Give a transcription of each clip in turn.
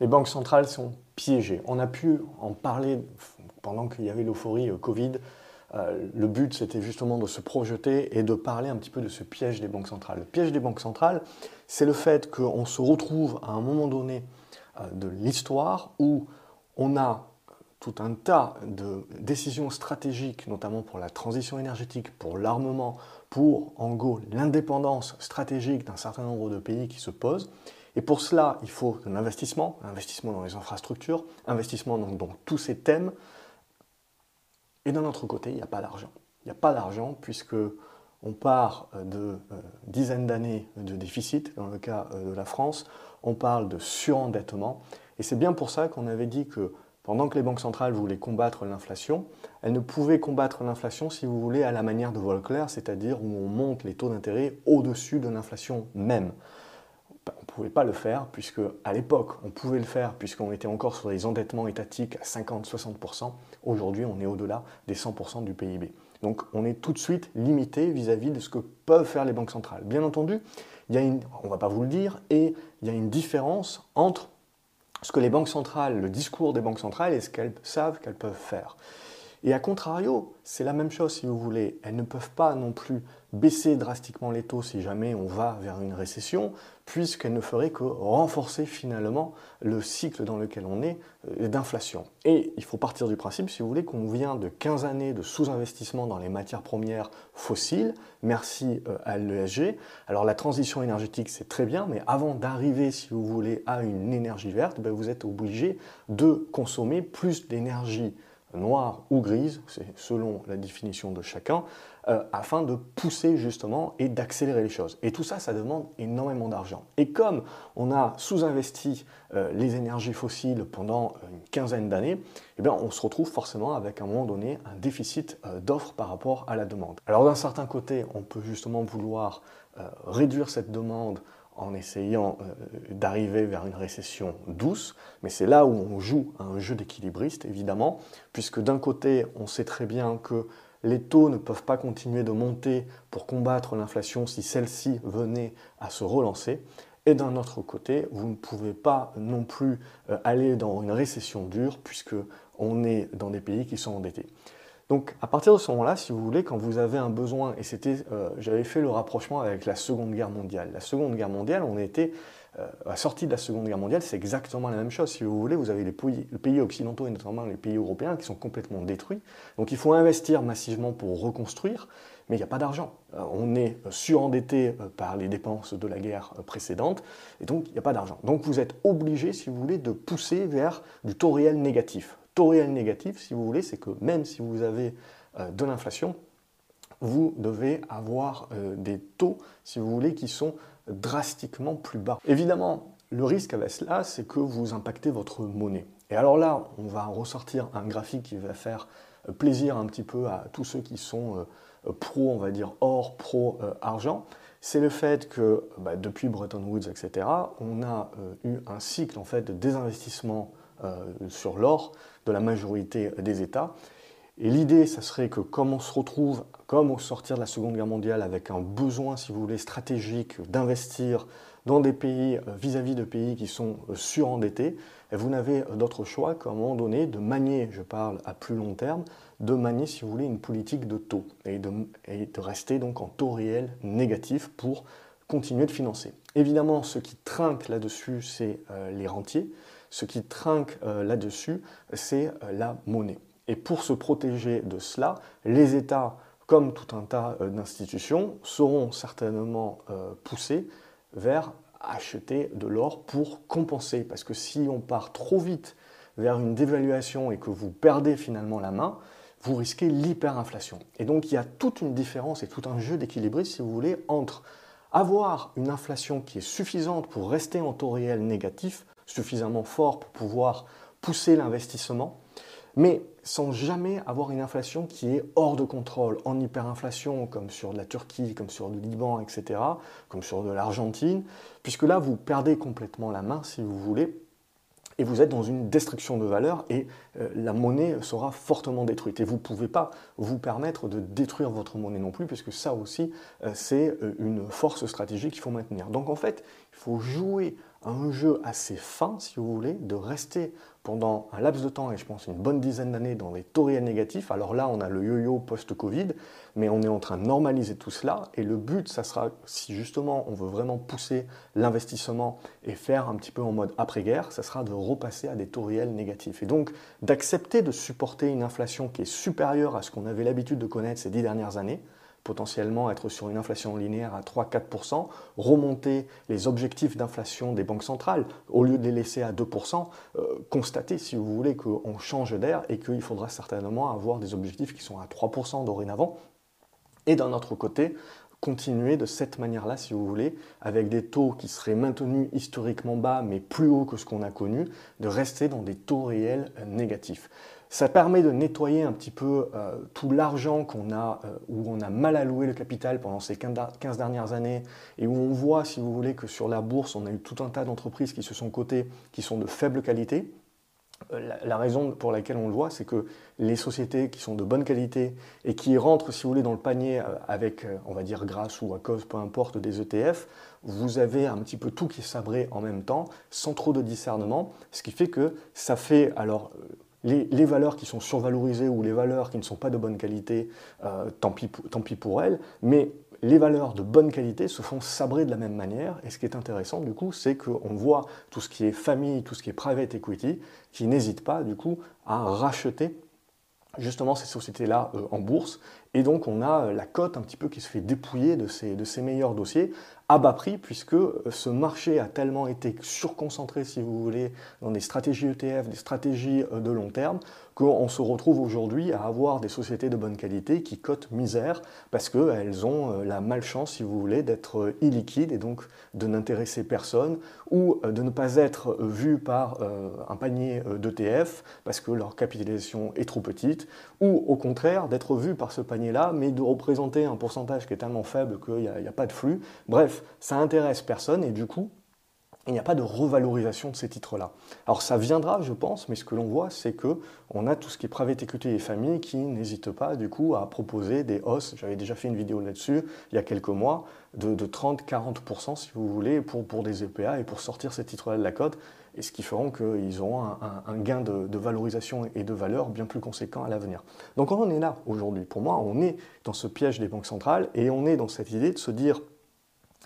Les banques centrales sont piégées. On a pu en parler pendant qu'il y avait l'euphorie euh, Covid. Euh, le but, c'était justement de se projeter et de parler un petit peu de ce piège des banques centrales. Le piège des banques centrales, c'est le fait qu'on se retrouve à un moment donné euh, de l'histoire où on a tout un tas de décisions stratégiques, notamment pour la transition énergétique, pour l'armement, pour en gros l'indépendance stratégique d'un certain nombre de pays qui se posent. Et pour cela, il faut un investissement, investissement dans les infrastructures, investissement dans tous ces thèmes. Et d'un autre côté, il n'y a pas d'argent. Il n'y a pas d'argent puisque on part de euh, dizaines d'années de déficit, dans le cas euh, de la France, on parle de surendettement. Et c'est bien pour ça qu'on avait dit que pendant que les banques centrales voulaient combattre l'inflation, elles ne pouvaient combattre l'inflation, si vous voulez, à la manière de Volcker, c'est-à-dire où on monte les taux d'intérêt au-dessus de l'inflation même pouvait pas le faire, puisque à l'époque, on pouvait le faire, puisqu'on était encore sur des endettements étatiques à 50-60%. Aujourd'hui, on est au-delà des 100% du PIB. Donc on est tout de suite limité vis-à-vis de ce que peuvent faire les banques centrales. Bien entendu, il y a une, on va pas vous le dire, et il y a une différence entre ce que les banques centrales, le discours des banques centrales et ce qu'elles savent qu'elles peuvent faire. Et à contrario, c'est la même chose si vous voulez. Elles ne peuvent pas non plus baisser drastiquement les taux si jamais on va vers une récession, puisqu'elles ne feraient que renforcer finalement le cycle dans lequel on est euh, d'inflation. Et il faut partir du principe, si vous voulez, qu'on vient de 15 années de sous-investissement dans les matières premières fossiles, merci euh, à l'ESG. Alors la transition énergétique, c'est très bien, mais avant d'arriver, si vous voulez, à une énergie verte, ben, vous êtes obligé de consommer plus d'énergie noire ou grise, c'est selon la définition de chacun, euh, afin de pousser justement et d'accélérer les choses. Et tout ça, ça demande énormément d'argent. Et comme on a sous-investi euh, les énergies fossiles pendant une quinzaine d'années, eh on se retrouve forcément avec un moment donné un déficit euh, d'offres par rapport à la demande. Alors d'un certain côté, on peut justement vouloir réduire cette demande en essayant euh, d'arriver vers une récession douce, mais c'est là où on joue un jeu d'équilibriste, évidemment, puisque d'un côté, on sait très bien que les taux ne peuvent pas continuer de monter pour combattre l'inflation si celle-ci venait à se relancer, et d'un autre côté, vous ne pouvez pas non plus euh, aller dans une récession dure, puisque on est dans des pays qui sont endettés. Donc à partir de ce moment-là, si vous voulez, quand vous avez un besoin, et c'était, euh, j'avais fait le rapprochement avec la Seconde Guerre mondiale. La Seconde Guerre mondiale, on était euh, à sortie de la Seconde Guerre mondiale, c'est exactement la même chose. Si vous voulez, vous avez les pays, les pays, occidentaux et notamment les pays européens qui sont complètement détruits. Donc il faut investir massivement pour reconstruire, mais il n'y a pas d'argent. Euh, on est surendetté par les dépenses de la guerre précédente, et donc il n'y a pas d'argent. Donc vous êtes obligé, si vous voulez, de pousser vers du taux réel négatif taux réel négatif, si vous voulez, c'est que même si vous avez euh, de l'inflation, vous devez avoir euh, des taux, si vous voulez, qui sont drastiquement plus bas. Évidemment, le risque avec cela, c'est que vous impactez votre monnaie. Et alors là, on va ressortir un graphique qui va faire euh, plaisir un petit peu à tous ceux qui sont pro, on va dire, or, pro, argent. C'est le fait que bah, depuis Bretton Woods, etc., on a eu un cycle en fait de désinvestissement sur l'or de la majorité des États. Et l'idée, ça serait que comme on se retrouve, comme au sortir de la Seconde Guerre mondiale, avec un besoin, si vous voulez, stratégique d'investir dans des pays euh, vis-à-vis de pays qui sont euh, surendettés, vous n'avez d'autre choix qu'à un moment donné de manier, je parle à plus long terme, de manier, si vous voulez, une politique de taux et de rester donc en taux réel négatif pour continuer de financer. Évidemment, ce qui trinque là-dessus, c'est les rentiers. Ce qui trinque euh, là-dessus, c'est euh, la monnaie. Et pour se protéger de cela, les États, comme tout un tas euh, d'institutions, seront certainement poussés vers acheter de l'or pour compenser. Parce que si on part trop vite vers une dévaluation et que vous perdez finalement la main, vous risquez l'hyperinflation. Et donc il y a toute une différence et tout un jeu d'équilibre, si vous voulez, entre avoir une inflation qui est suffisante pour rester en taux réel négatif suffisamment fort pour pouvoir pousser l'investissement, mais sans jamais avoir une inflation qui est hors de contrôle, en hyperinflation, comme sur la Turquie, comme sur le Liban, etc., comme sur de l'Argentine, puisque là, vous perdez complètement la main, si vous voulez, et vous êtes dans une destruction de valeur et euh, la monnaie sera fortement détruite. Et vous ne pouvez pas vous permettre de détruire votre monnaie non plus, puisque ça aussi, euh, c'est euh, une force stratégique qu'il faut maintenir. Donc en fait, il faut jouer un jeu assez fin, si vous voulez, de rester pendant un laps de temps, et je pense une bonne dizaine d'années, dans les taux réels négatifs. Alors là, on a le yo-yo post-Covid, mais on est en train de normaliser tout cela. Et le but, ça sera, si justement on veut vraiment pousser l'investissement et faire un petit peu en mode après-guerre, ça sera de repasser à des taux réels négatifs. Et donc d'accepter de supporter une inflation qui est supérieure à ce qu'on avait l'habitude de connaître ces dix dernières années, potentiellement être sur une inflation linéaire à 3-4%, remonter les objectifs d'inflation des banques centrales, au lieu de les laisser à 2%, euh, constater, si vous voulez, qu'on change d'air et qu'il faudra certainement avoir des objectifs qui sont à 3% dorénavant. Et d'un autre côté, continuer de cette manière-là, si vous voulez, avec des taux qui seraient maintenus historiquement bas, mais plus hauts que ce qu'on a connu, de rester dans des taux réels euh, négatifs. Ça permet de nettoyer un petit peu euh, tout l'argent qu'on a, euh, où on a mal alloué le capital pendant ces 15 dernières années, et où on voit, si vous voulez, que sur la bourse, on a eu tout un tas d'entreprises qui se sont cotées, qui sont de faible qualité, euh, la, raison pour laquelle on le voit, c'est que les sociétés qui sont de bonne qualité et qui rentrent, si vous voulez, dans le panier avec, on va dire, grâce ou à cause, peu importe, des ETF, vous avez un petit peu tout qui est sabré en même temps, sans trop de discernement, ce qui fait que ça fait, alors, les, valeurs qui sont survalorisées ou les valeurs qui ne sont pas de bonne qualité, tant, pis, tant pis pour elles, mais les valeurs de bonne qualité se font sabrer de la même manière. Et ce qui est intéressant, du coup, c'est qu'on voit tout ce qui est famille, tout ce qui est private equity, qui n'hésite pas, du coup, à racheter justement ces sociétés-là euh, en bourse. Et donc, on a euh, la cote un petit peu qui se fait dépouiller de ces, de meilleurs dossiers à bas prix, puisque euh, ce marché a tellement été surconcentré, si vous voulez, dans des stratégies ETF, des stratégies de long terme, qu'on se retrouve aujourd'hui à avoir des sociétés de bonne qualité qui cotent misère parce qu'elles ont euh, la malchance, si vous voulez, d'être euh, illiquides et donc de n'intéresser personne ou euh, de ne pas être vues par un panier d'ETF parce que leur capitalisation est trop petite ou au contraire d'être vues par ce panier-là mais de représenter un pourcentage qui est tellement faible qu'il n'y a, pas de flux. Bref, ça intéresse personne et du coup, il n'y a pas de revalorisation de ces titres-là. Alors ça viendra, je pense, mais ce que l'on voit, c'est que on a tout ce qui est private equity et famille qui n'hésitent pas du coup à proposer des hausses. J'avais déjà fait une vidéo là-dessus il y a quelques mois de, 30-40% si vous voulez pour, pour des EPA et pour sortir ces titres-là de la cote, et ce qui feront qu'ils auront un, gain de, valorisation et de valeur bien plus conséquent à l'avenir. Donc on en est là aujourd'hui. Pour moi, on est dans ce piège des banques centrales et on est dans cette idée de se dire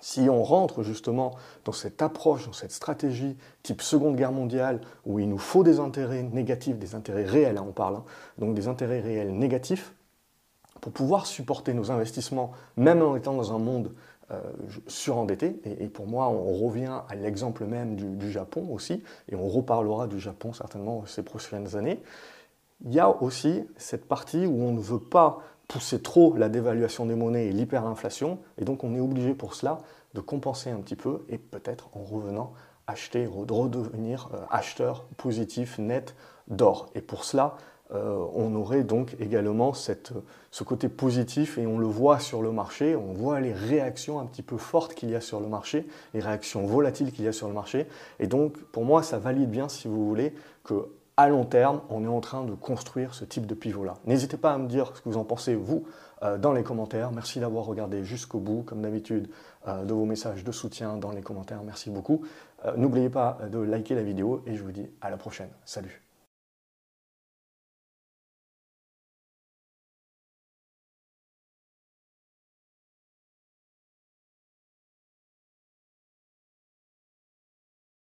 si on rentre justement dans cette approche, dans cette stratégie type Seconde Guerre mondiale, où il nous faut des intérêts négatifs, des intérêts réels, hein, on parle, hein, donc des intérêts réels négatifs, pour pouvoir supporter nos investissements, même en étant dans un monde euh, surendetté, et, pour moi on revient à l'exemple même du, Japon aussi, et on reparlera du Japon certainement ces prochaines années, il y a aussi cette partie où on ne veut pas pousser trop la dévaluation des monnaies et l'hyperinflation, et donc on est obligé pour cela de compenser un petit peu et peut-être en revenant acheter, redevenir euh, acheteur positif net d'or. Et pour cela, euh, on aurait donc également ce côté positif et on le voit sur le marché, on voit les réactions un petit peu fortes qu'il y a sur le marché, les réactions volatiles qu'il y a sur le marché. Et donc pour moi, ça valide bien, si vous voulez, que à long terme, on est en train de construire ce type de pivot-là. N'hésitez pas à me dire ce que vous en pensez, vous, euh, dans les commentaires. Merci d'avoir regardé jusqu'au bout, comme d'habitude, euh, de vos messages de soutien dans les commentaires. Merci beaucoup. N'oubliez pas de liker la vidéo et je vous dis à la prochaine. Salut